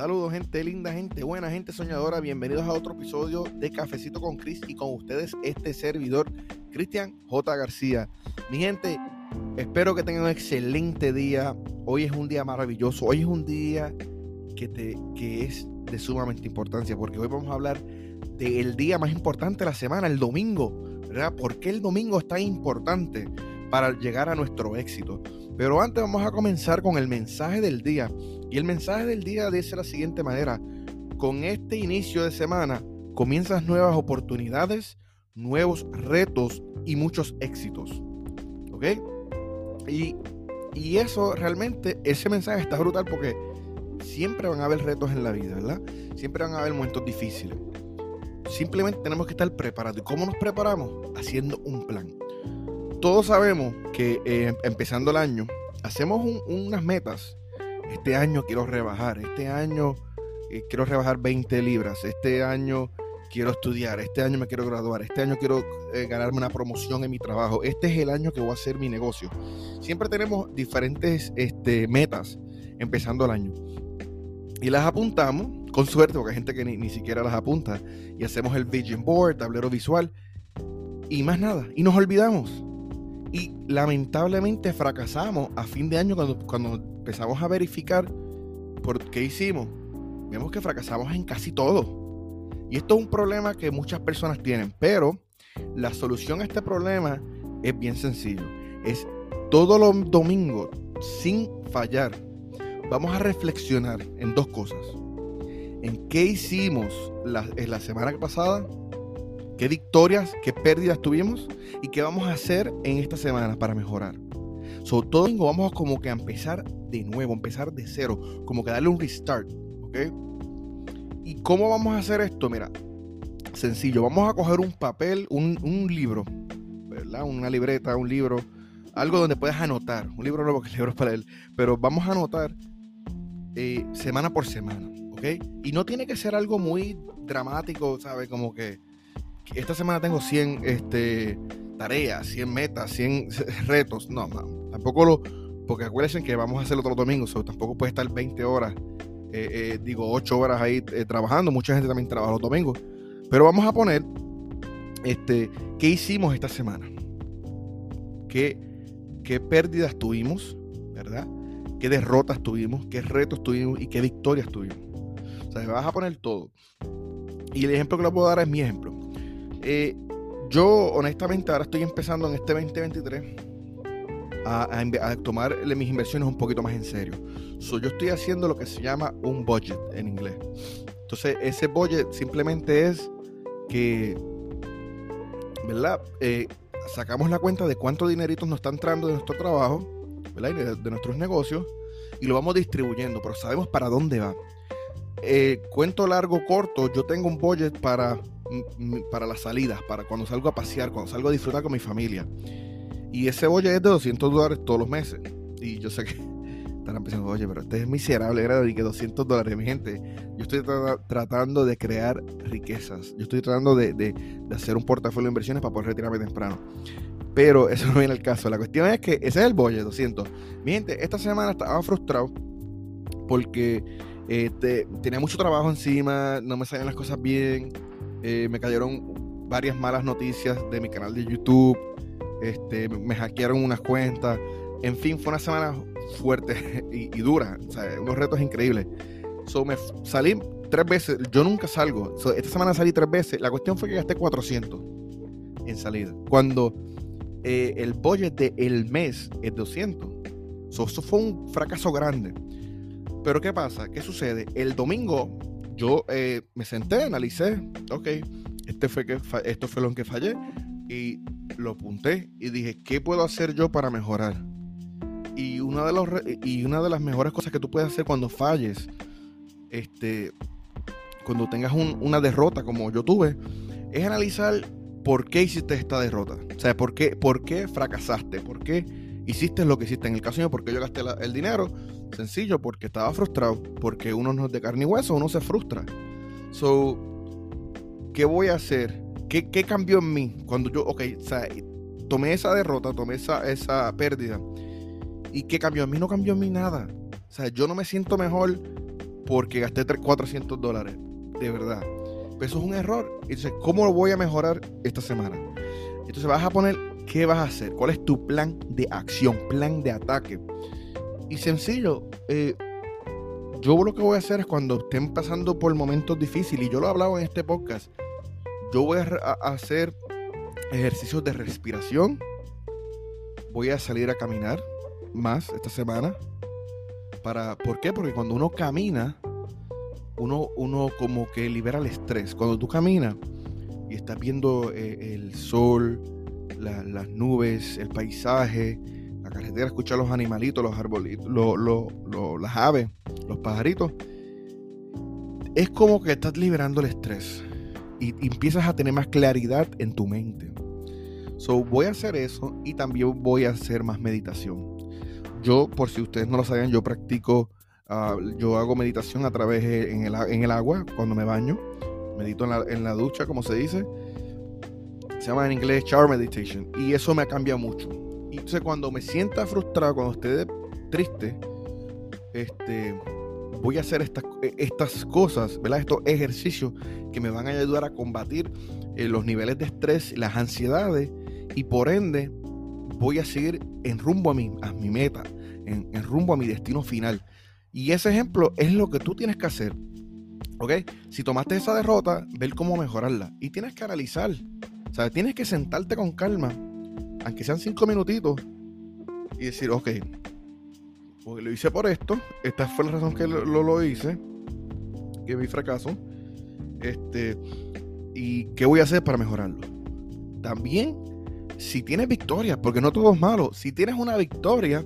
Saludos gente linda, gente buena, gente soñadora. Bienvenidos a otro episodio de Cafecito con Chris y con ustedes este servidor, Cristian J. García. Mi gente, espero que tengan un excelente día. Hoy es un día maravilloso. Hoy es un día que, te, que es de sumamente importancia porque hoy vamos a hablar del día más importante de la semana, el domingo. ¿verdad? ¿Por qué el domingo es tan importante para llegar a nuestro éxito? Pero antes vamos a comenzar con el mensaje del día. Y el mensaje del día dice de la siguiente manera. Con este inicio de semana comienzas nuevas oportunidades, nuevos retos y muchos éxitos. ¿Ok? Y, y eso realmente, ese mensaje está brutal porque siempre van a haber retos en la vida, ¿verdad? Siempre van a haber momentos difíciles. Simplemente tenemos que estar preparados. ¿Y cómo nos preparamos? Haciendo un plan todos sabemos que eh, empezando el año, hacemos unas metas. Este año quiero rebajar, este año eh, quiero rebajar 20 libras, este año quiero estudiar, este año me quiero graduar, este año quiero eh, ganarme una promoción en mi trabajo, este es el año que voy a hacer mi negocio. Siempre tenemos diferentes este, metas empezando el año. Y las apuntamos, con suerte, porque hay gente que ni, ni siquiera las apunta, y hacemos el vision board, tablero visual, y más nada, y nos olvidamos y lamentablemente fracasamos a fin de año cuando, cuando empezamos a verificar por qué hicimos. Vemos que fracasamos en casi todo. Y esto es un problema que muchas personas tienen, pero la solución a este problema es bien sencillo. Es todos los domingos, sin fallar, vamos a reflexionar en dos cosas. En qué hicimos en la semana pasada qué victorias, qué pérdidas tuvimos y qué vamos a hacer en esta semana para mejorar. Sobre todo vamos como que a empezar de nuevo, empezar de cero, como que darle un restart, ¿ok? ¿Y cómo vamos a hacer esto? Mira, sencillo, vamos a coger un papel, un, libro, ¿verdad? Una libreta, un libro, algo donde puedas anotar, un libro nuevo que el libro es para él, pero vamos a anotar eh, semana por semana, ¿ok? Y no tiene que ser algo muy dramático, ¿sabes? Como que esta semana tengo 100 este, tareas, 100 metas, 100 retos. No, tampoco lo. Porque acuérdense que vamos a hacer otro domingo, tampoco puede estar 20 horas, eh, eh, digo 8 horas ahí eh, trabajando. Mucha gente también trabaja los domingos. Pero vamos a poner este, qué hicimos esta semana, qué, qué pérdidas tuvimos, ¿verdad? Qué derrotas tuvimos, qué retos tuvimos y qué victorias tuvimos. O sea, vas a poner todo. Y el ejemplo que le puedo dar es mi ejemplo. Eh, yo, honestamente, ahora estoy empezando en este 2023 a, tomar mis inversiones un poquito más en serio. yo estoy haciendo lo que se llama un budget en inglés. Entonces, ese budget simplemente es que, ¿verdad? Eh, sacamos la cuenta de cuánto dinerito nos está entrando de nuestro trabajo, ¿verdad? de, nuestros negocios, y lo vamos distribuyendo, pero sabemos para dónde va. Eh, cuento largo, corto, yo tengo un budget para para las salidas, para cuando salgo a pasear, cuando salgo a disfrutar con mi familia. Y ese bolle es de 200 dólares todos los meses. Y yo sé que estarán pensando, oye, pero este es miserable, ¿verdad? Y que 200 dólares, mi gente. Yo estoy tratando de crear riquezas. Yo estoy tratando de, de, hacer un portafolio de inversiones para poder retirarme temprano. Pero eso no viene al caso. La cuestión es que ese es el bolle, 200. Mi gente, esta semana estaba frustrado porque este, tenía mucho trabajo encima, no me salían las cosas bien. Eh, me cayeron varias malas noticias de mi canal de YouTube, este, me hackearon unas cuentas, en fin, fue una semana fuerte y, dura, unos retos increíbles. So, me salí tres veces, yo nunca salgo, esta semana salí tres veces, la cuestión fue que gasté 400 en salida, cuando eh, el budget del mes es 200. So, eso fue un fracaso grande. Pero ¿qué pasa? ¿Qué sucede? El domingo yo eh, me senté, analicé, ok, este fue que esto fue lo que fallé y lo apunté y dije, ¿qué puedo hacer yo para mejorar? Y una de, los, y una de las mejores cosas que tú puedes hacer cuando falles, este, cuando tengas una derrota como yo tuve, es analizar por qué hiciste esta derrota. O sea, por qué, por qué fracasaste, por qué hiciste lo que hiciste. En el caso mío, porque yo gasté el dinero, sencillo, porque estaba frustrado, porque uno no es de carne y hueso, uno se frustra. So, ¿qué voy a hacer? ¿Qué, qué cambió en mí? Cuando yo, ok, o sea, tomé esa derrota, tomé esa, esa pérdida. ¿Y qué cambió en mí? No cambió en mí nada. O sea, yo no me siento mejor porque gasté 400 dólares. De verdad. Pero eso es un error. Entonces, ¿cómo lo voy a mejorar esta semana? Entonces vas a poner qué vas a hacer, cuál es tu plan de acción, plan de ataque. Y sencillo, eh, yo lo que voy a hacer es cuando estén pasando por momentos difíciles, y yo lo he hablado en este podcast, yo voy a, hacer ejercicios de respiración, voy a salir a caminar más esta semana. Para, ¿Por qué? Porque cuando uno camina, uno, uno como que libera el estrés. Cuando tú caminas y estás viendo eh, el sol, las nubes, el paisaje, la carretera, escuchar los animalitos, los arbolitos, las aves, los pajaritos, es como que estás liberando el estrés y, empiezas a tener más claridad en tu mente. So, voy a hacer eso y también voy a hacer más meditación. Yo, por si ustedes no lo saben, yo practico, ah, yo hago meditación a través en el, en el agua cuando me baño. Medito en la, en la ducha, como se dice se llama en inglés shower meditation. Y eso me ha cambiado mucho. Y entonces cuando me sienta frustrado, cuando esté triste, este, voy a hacer estas, estas cosas, ¿verdad? Estos ejercicios que me van a ayudar a combatir eh, los niveles de estrés, las ansiedades y por ende voy a seguir en rumbo a mi, a mi meta, en, en rumbo a mi destino final. Y ese ejemplo es lo que tú tienes que hacer. ¿Ok? Si tomaste esa derrota, ver cómo mejorarla. Y tienes que analizar sea, tienes que sentarte con calma, aunque sean cinco minutitos, y decir, ok, porque lo hice por esto, esta fue la razón que lo, lo hice, que mi fracaso, este, y qué voy a hacer para mejorarlo. También, si tienes victoria, porque no todo es malo, si tienes una victoria,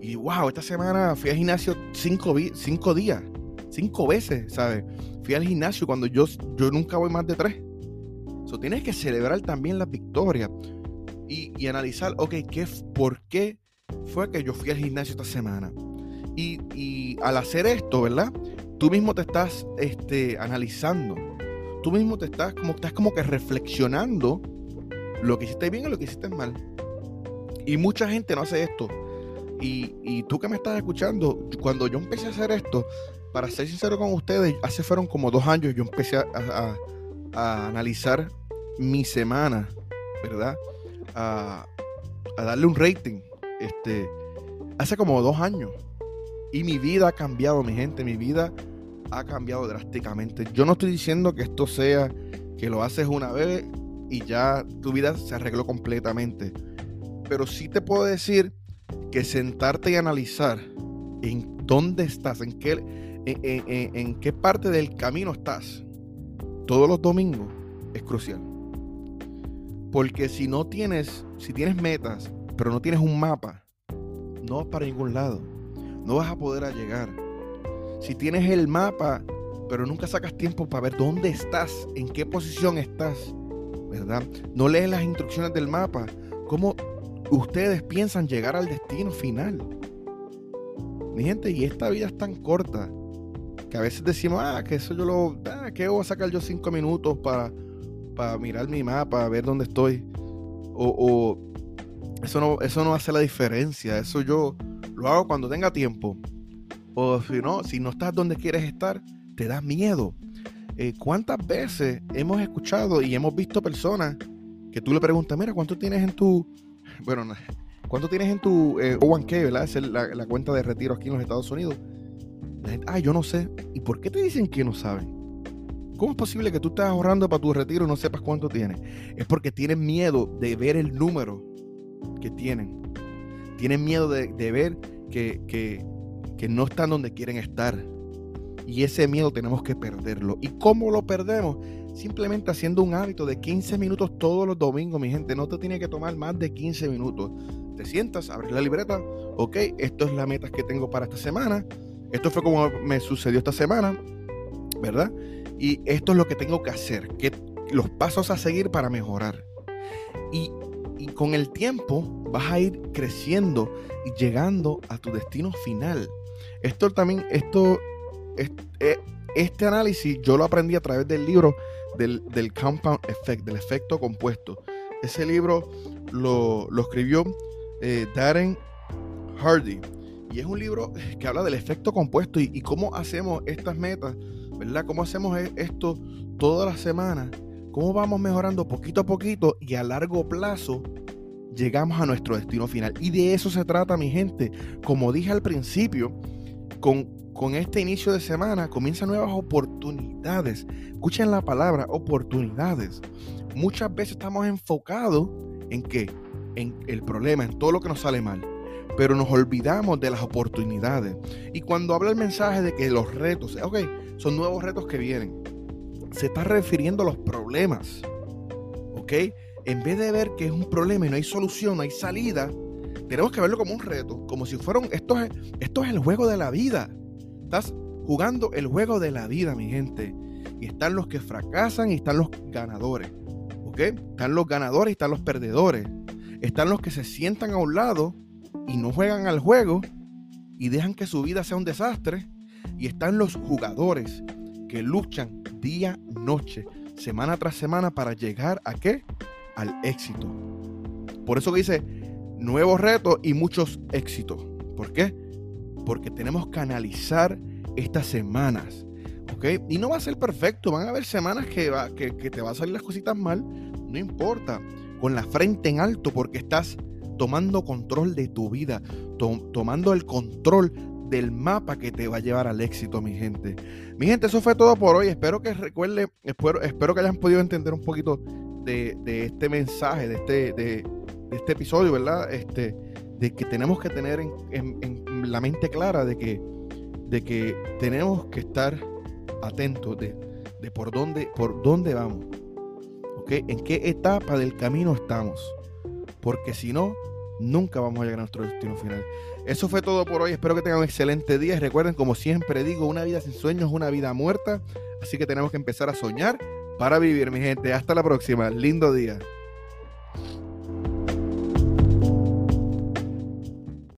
y wow, esta semana fui al gimnasio cinco, cinco días, cinco veces, ¿sabes? Fui al gimnasio cuando yo, yo nunca voy más de tres tienes que celebrar también la victoria y, analizar, ok, ¿qué, ¿por qué fue que yo fui al gimnasio esta semana? Y, al hacer esto, ¿verdad? Tú mismo te estás este, analizando. Tú mismo te estás como, estás como que reflexionando lo que hiciste bien y lo que hiciste mal. Y mucha gente no hace esto. Y, tú que me estás escuchando, cuando yo empecé a hacer esto, para ser sincero con ustedes, hace fueron como dos años yo empecé a, a analizar mi semana, ¿verdad? A, darle un rating. Este, hace como dos años. Y mi vida ha cambiado, mi gente. Mi vida ha cambiado drásticamente. Yo no estoy diciendo que esto sea que lo haces una vez y ya tu vida se arregló completamente. Pero sí te puedo decir que sentarte y analizar en dónde estás, en qué, en qué parte del camino estás, todos los domingos, es crucial. Porque si no tienes, si tienes metas, pero no tienes un mapa, no vas para ningún lado. No vas a poder llegar. Si tienes el mapa, pero nunca sacas tiempo para ver dónde estás, en qué posición estás, ¿verdad? No lees las instrucciones del mapa. ¿Cómo ustedes piensan llegar al destino final? Mi gente, y esta vida es tan corta que a veces decimos, ah, que eso yo lo, ah, que voy a sacar yo cinco minutos para para mirar mi mapa, ver dónde estoy. O, eso, no, eso no hace la diferencia. Eso yo lo hago cuando tenga tiempo. O si no, si no estás donde quieres estar, te da miedo. Eh, ¿Cuántas veces hemos escuchado y hemos visto personas que tú le preguntas, mira, ¿cuánto tienes en tu... Bueno, ¿cuánto tienes en tu eh, O1K, verdad? Es la, cuenta de retiro aquí en los Estados Unidos. La gente, ah, yo no sé. ¿Y por qué te dicen que no saben? ¿Cómo es posible que tú estés ahorrando para tu retiro y no sepas cuánto tienes? Es porque tienen miedo de ver el número que tienen. Tienen miedo de, ver que, que, no están donde quieren estar. Y ese miedo tenemos que perderlo. ¿Y cómo lo perdemos? Simplemente haciendo un hábito de 15 minutos todos los domingos, mi gente. No te tiene que tomar más de 15 minutos. Te sientas, abres la libreta. Ok, esto es la meta que tengo para esta semana. Esto fue como me sucedió esta semana. ¿Verdad? Y esto es lo que tengo que hacer, que los pasos a seguir para mejorar. Y, con el tiempo vas a ir creciendo y llegando a tu destino final. Esto también, esto, este, este análisis yo lo aprendí a través del libro del, Compound Effect, del efecto compuesto. Ese libro lo, escribió eh, Darren Hardy Y es un libro que habla del efecto compuesto y, cómo hacemos estas metas, ¿verdad? Cómo hacemos e, esto todas las semanas, cómo vamos mejorando poquito a poquito y a largo plazo llegamos a nuestro destino final. Y de eso se trata, mi gente. Como dije al principio, con, con este inicio de semana comienzan nuevas oportunidades. Escuchen la palabra oportunidades. Muchas veces estamos enfocados en qué? En el problema, en todo lo que nos sale mal. Pero nos olvidamos de las oportunidades. Y cuando habla el mensaje de que los retos, ok, son nuevos retos que vienen, se está refiriendo a los problemas. ¿Ok? En vez de ver que es un problema y no hay solución, no hay salida, tenemos que verlo como un reto, como si fueran, esto es, esto es el juego de la vida. Estás jugando el juego de la vida, mi gente. Y están los que fracasan y están los ganadores. ¿Ok? Están los ganadores y están los perdedores. Están los que se sientan a un lado y no juegan al juego y dejan que su vida sea un desastre. Y están los jugadores que luchan día, noche, semana tras semana para llegar a qué? Al éxito. Por eso que dice, nuevos retos y muchos éxitos. ¿Por qué? Porque tenemos que analizar estas semanas. ¿Ok? Y no va a ser perfecto. Van a haber semanas que, va, que, te va a salir las cositas mal. No importa. Con la frente en alto porque estás tomando control de tu vida. tomando el control del mapa que te va a llevar al éxito, mi gente. Mi gente, eso fue todo por hoy. Espero que recuerde, espero, espero que hayan podido entender un poquito de, de este mensaje, de este, de, de este episodio, ¿verdad? Este, de que tenemos que tener en, la mente clara de que, de que tenemos que estar atentos de, por, dónde, por dónde vamos, ¿ok? En qué etapa del camino estamos, porque si no, nunca vamos a llegar a nuestro destino final. Eso fue todo por hoy, espero que tengan un excelente día y recuerden, como siempre digo, una vida sin sueños es una vida muerta, así que tenemos que empezar a soñar para vivir, mi gente. Hasta la próxima, lindo día.